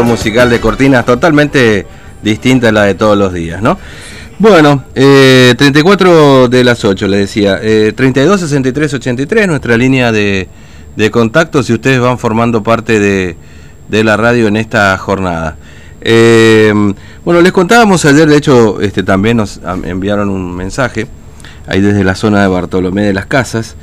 musical de cortinas totalmente distinta a la de todos los días, ¿no? Bueno, eh, 34 de las 8, le decía. Eh, 32 63 83, nuestra línea de, de contacto, si ustedes van formando parte de, de la radio en esta jornada. Eh, bueno, les contábamos ayer, de hecho, este, también nos enviaron un mensaje, ahí desde la zona de Bartolomé de las Casas.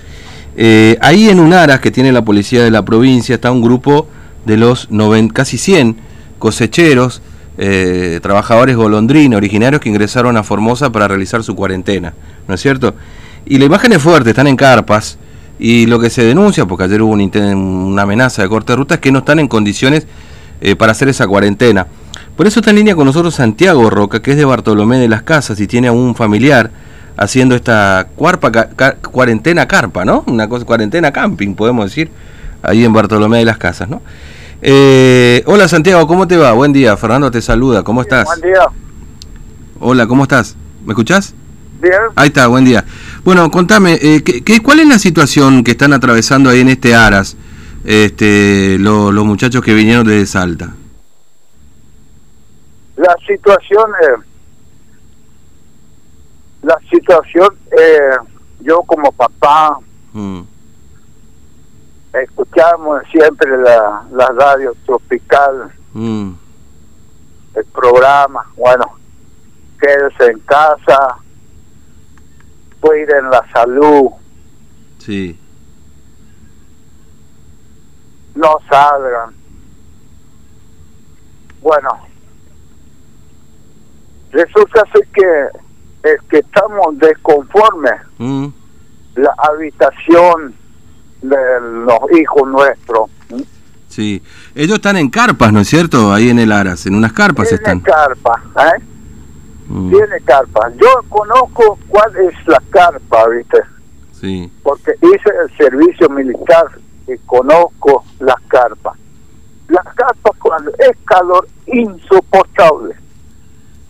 Eh, ahí en Unaras, que tiene la policía de la provincia, está un grupo de los casi 100 cosecheros, eh, trabajadores golondrina, originarios que ingresaron a Formosa para realizar su cuarentena, ¿no es cierto? Y la imagen es fuerte, están en carpas, y lo que se denuncia, porque ayer hubo una amenaza de corte de ruta, es que no están en condiciones eh, para hacer esa cuarentena. Por eso está en línea con nosotros Santiago Roca, que es de Bartolomé de las Casas y tiene a un familiar haciendo esta cuarentena carpa, ¿no? Una cosa, cuarentena camping, podemos decir, ahí en Bartolomé de las Casas, ¿no? Eh, hola Santiago, ¿cómo te va? Buen día, Fernando te saluda, ¿cómo estás? Buen día. Hola, ¿cómo estás? ¿Me escuchás? Bien. Ahí está, buen día. Bueno, contame, eh, ¿qué, cuál es la situación que están atravesando ahí en este Aras este, los muchachos que vinieron desde Salta? La situación, eh, la situación, eh, yo como papá, Mm, escuchamos siempre la, la radio tropical, mm, el programa, bueno, quédese en casa, cuiden la salud, sí, no salgan. Bueno, resulta ser que, es que estamos desconformes mm, la habitación de los hijos nuestros. sí. Ellos están en carpas, ¿no es cierto? Ahí en el Aras, en unas carpas Tiene están. carpa, ¿eh? Mm, Tiene carpa. Yo conozco cuál es la carpa, ¿viste? sí, Porque hice el servicio militar y conozco las carpas. Las carpas cuando es calor insoportable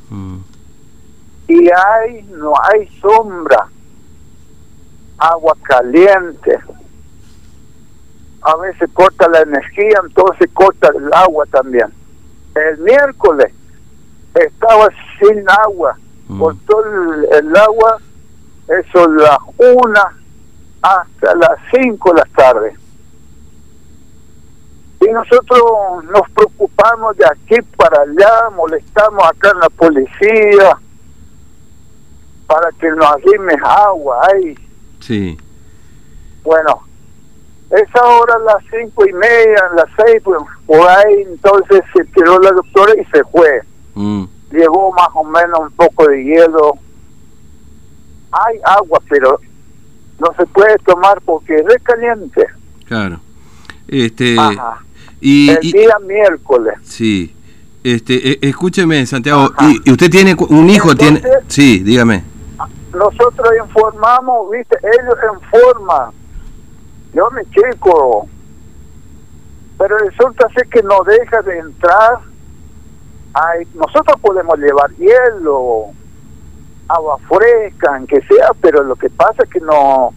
mm, y hay no hay sombra, agua caliente. A veces corta la energía, entonces corta el agua también. El miércoles estaba sin agua, Mm. cortó el, el agua, eso las una hasta las cinco de la tarde. Y nosotros nos preocupamos de aquí para allá, molestamos acá en la policía para que nos arrime agua. Ay, sí, bueno, esa hora a las cinco y media, a las seis, pues, por ahí entonces se tiró la doctora y se fue. mm, Llevó más o menos un poco de hielo. Hay agua, pero no se puede tomar porque es caliente. claro. Este, Ajá. y, El y- día miércoles. sí, este, e- escúcheme, Santiago, y, y usted tiene un hijo, tiene, sí, dígame, Nosotros informamos, viste, ellos informan. Yo me chico. Pero resulta ser que no deja de entrar. Ay, nosotros podemos llevar hielo, agua fresca, en que sea, pero lo que pasa es que no,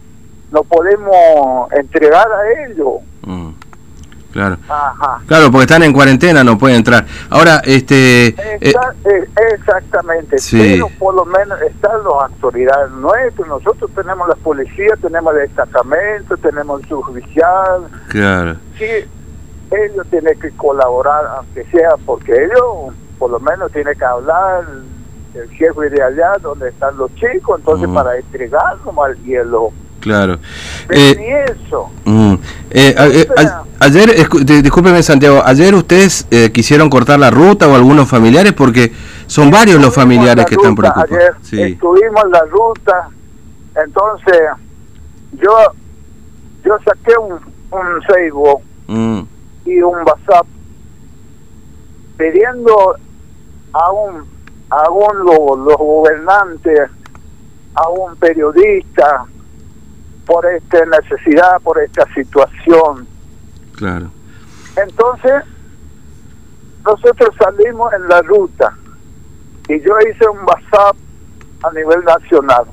no podemos entregar a ellos. Claro. Ajá. Claro, porque están en cuarentena, no pueden entrar. Ahora, este, eh, eh, exactamente, sí. pero por lo menos están las autoridades nuestras, nosotros tenemos la policía, tenemos el destacamento, tenemos el judicial, claro, sí, ellos tienen que colaborar, aunque sea, porque ellos por lo menos tienen que hablar el jefe de allá donde están los chicos, entonces para entregar nomás el hielo. Claro. Pero Eh, ni eso. mm, eh, a- eh, a- ayer, discúlpeme Santiago, ayer ustedes eh, quisieron cortar la ruta o algunos familiares porque son varios los familiares que están preocupados. ayer, Sí, Estuvimos en la ruta, entonces yo yo saqué un, un Facebook mm, y un WhatsApp pidiendo a un a un lo- los gobernantes, a un periodista por esta necesidad, por esta situación. claro. Entonces, nosotros salimos en la ruta y yo hice un WhatsApp a nivel nacional.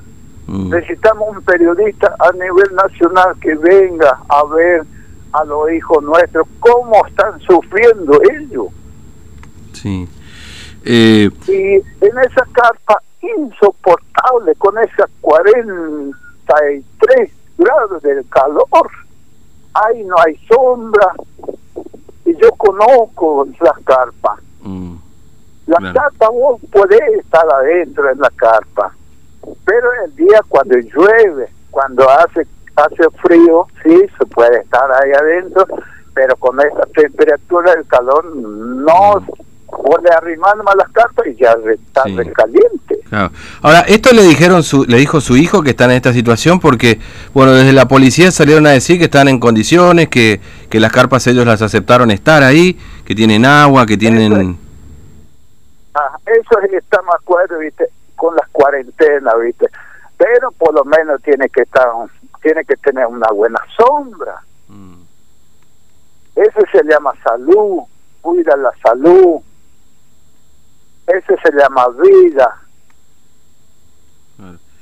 mm, Necesitamos un periodista a nivel nacional que venga a ver a los hijos nuestros cómo están sufriendo ellos. Sí. Eh, y en esa carpa insoportable, con esas 43 grados del calor, ahí no hay sombra, y yo conozco las carpas. Mm. La carpa vos podés estar adentro en la carpa, pero el día cuando llueve, cuando hace hace frío, sí, se puede estar ahí adentro, pero con esa temperatura del calor no vos le arrimás más las cartas y ya está caliente. Ahora, esto le dijeron su, le dijo su hijo que están en esta situación porque, bueno, desde la policía salieron a decir que están en condiciones, que, que las carpas ellos las aceptaron estar ahí, que tienen agua, que tienen... Eso, ah, eso es está más acuerdo, viste, con las cuarentenas, viste, pero por lo menos tiene que estar, tiene que tener una buena sombra. Mm. Eso se llama salud, cuida la salud ese se llama vida.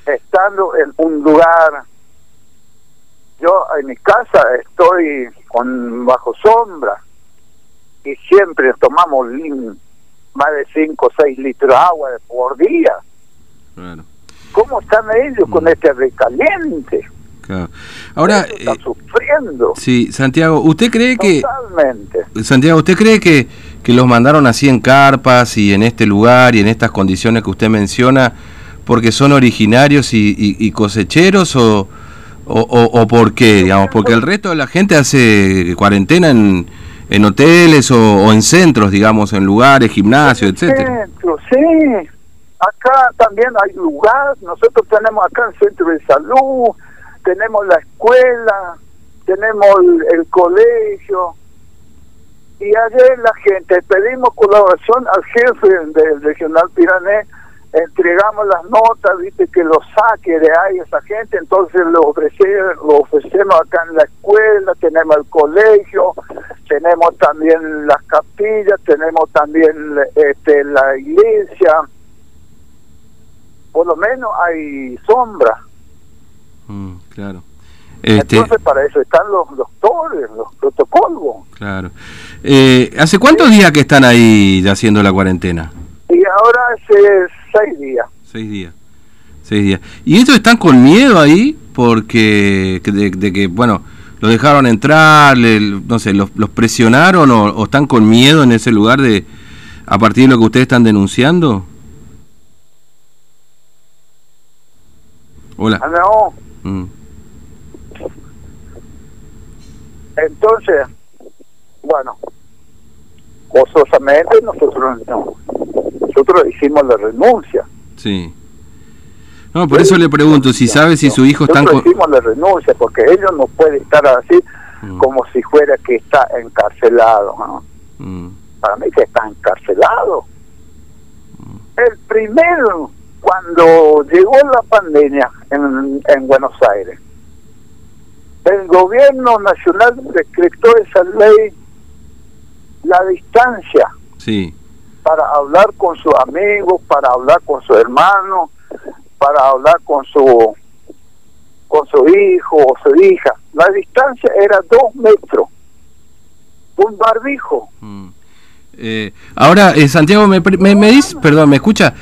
Estando en un lugar, yo en mi casa estoy con bajo sombra y siempre tomamos más de 5 o 6 litros de agua por día. ¿Cómo están ellos con mm. este recaliente? Ahora, está eh, sufriendo. Sí, Santiago, ¿usted cree que... Santiago, ¿usted cree que que los mandaron así en carpas y en este lugar y en estas condiciones que usted menciona porque son originarios y, cosecheros o, o, por qué, digamos, porque el resto de la gente hace cuarentena en, en hoteles o, en centros, digamos, en lugares, gimnasios, etcétera. sí. Acá también hay lugar, nosotros tenemos acá el centro de salud, tenemos la escuela, tenemos el colegio, y ayer la gente pedimos colaboración al jefe del regional Pirané, entregamos las notas, viste que lo saque de ahí esa gente, entonces lo, ofrecemos, lo ofrecemos acá en la escuela, tenemos el colegio, tenemos también las capillas, tenemos también este, la iglesia, por lo menos hay sombra. Mm, claro. Este, Entonces para eso están los doctores, los protocolos. Claro. Eh, ¿Hace cuántos días que están ahí haciendo la cuarentena? Y ahora hace seis días. Seis días. Seis días. ¿Y estos están con miedo ahí? Porque de, que, bueno, los dejaron entrar, no sé, los, presionaron o, están con miedo en ese lugar de a partir de lo que ustedes están denunciando? Hola. Ah, no. Mm. Entonces, bueno, gozosamente nosotros nosotros hicimos la renuncia. Sí. No, por eso le pregunto si sabe si su hijo está... Nosotros hicimos la renuncia porque ellos no puede estar así mm. como si fuera que está encarcelado. ¿no? Mm. Para mí que está encarcelado. Mm. El primero, cuando llegó la pandemia en, en Buenos Aires, el gobierno nacional decretó esa ley la distancia sí. para hablar con sus amigos para hablar con su hermano para hablar con su con su hijo o su hija. La distancia era dos metros. Un barbijo. Mm. eh, ahora eh, Santiago me, me, dice perdón me escucha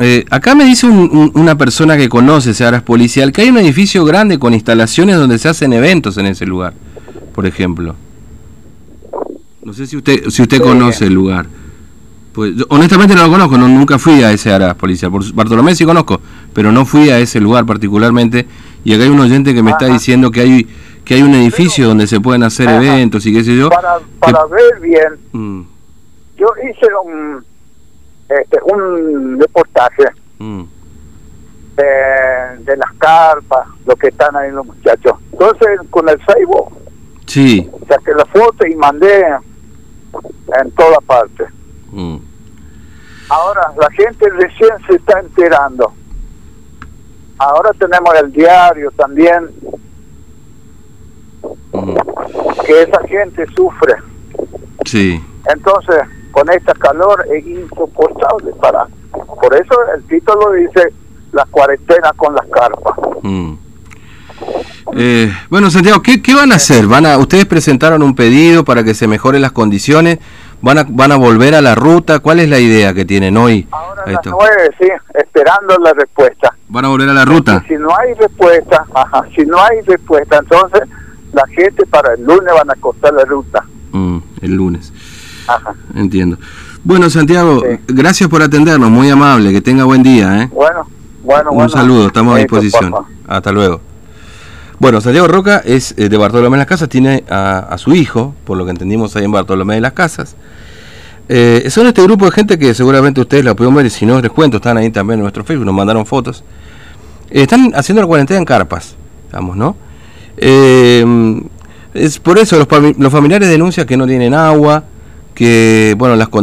eh, acá me dice una persona que conoce Searas Policial que hay un edificio grande con instalaciones donde se hacen eventos en ese lugar, por ejemplo. No sé si usted si usted conoce el lugar. Pues honestamente no lo conozco, no, nunca fui a ese Aras Policial. Por Bartolomé sí conozco, pero no fui a ese lugar particularmente. Y acá hay un oyente que me está diciendo que hay que hay un edificio donde se pueden hacer eventos y qué sé yo. Para, para ver bien, mm. yo hice un este, un reportaje mm. de, las carpas, lo que están ahí los muchachos. Entonces, con el Facebook, sí. saqué la foto y mandé en toda parte. Mm. Ahora, la gente recién se está enterando. Ahora tenemos el diario también, mm. que esa gente sufre. Sí. Entonces, con esta calor es insoportable para por eso el título dice la cuarentena con las carpas mm. eh, bueno Santiago ¿qué, van a hacer van a ustedes presentaron un pedido para que se mejoren las condiciones van a, van a volver a la ruta. ¿Cuál es la idea que tienen hoy? Ahora a las nueve, sí, esperando la respuesta. ¿Van a volver a la ruta? Si no hay respuesta, ajá, si no hay respuesta, entonces la gente para el lunes van a cortar la ruta. Mm, el lunes. Ajá. Entiendo. Bueno, Santiago, Sí. gracias por atendernos, muy amable, que tenga buen día. ¿eh? Bueno, bueno, Un bueno. saludo, estamos a disposición. Hasta luego. Bueno, Santiago Roca es eh, de Bartolomé de las Casas, tiene a, a su hijo, por lo que entendimos ahí en Bartolomé de las Casas. Eh, son este grupo de gente que seguramente ustedes la pudieron ver, y si no les cuento, están ahí también en nuestro Facebook, nos mandaron fotos. Eh, están haciendo la cuarentena en carpas, digamos, ¿no? Eh, es por eso los familiares denuncian que no tienen agua, que, bueno, las condiciones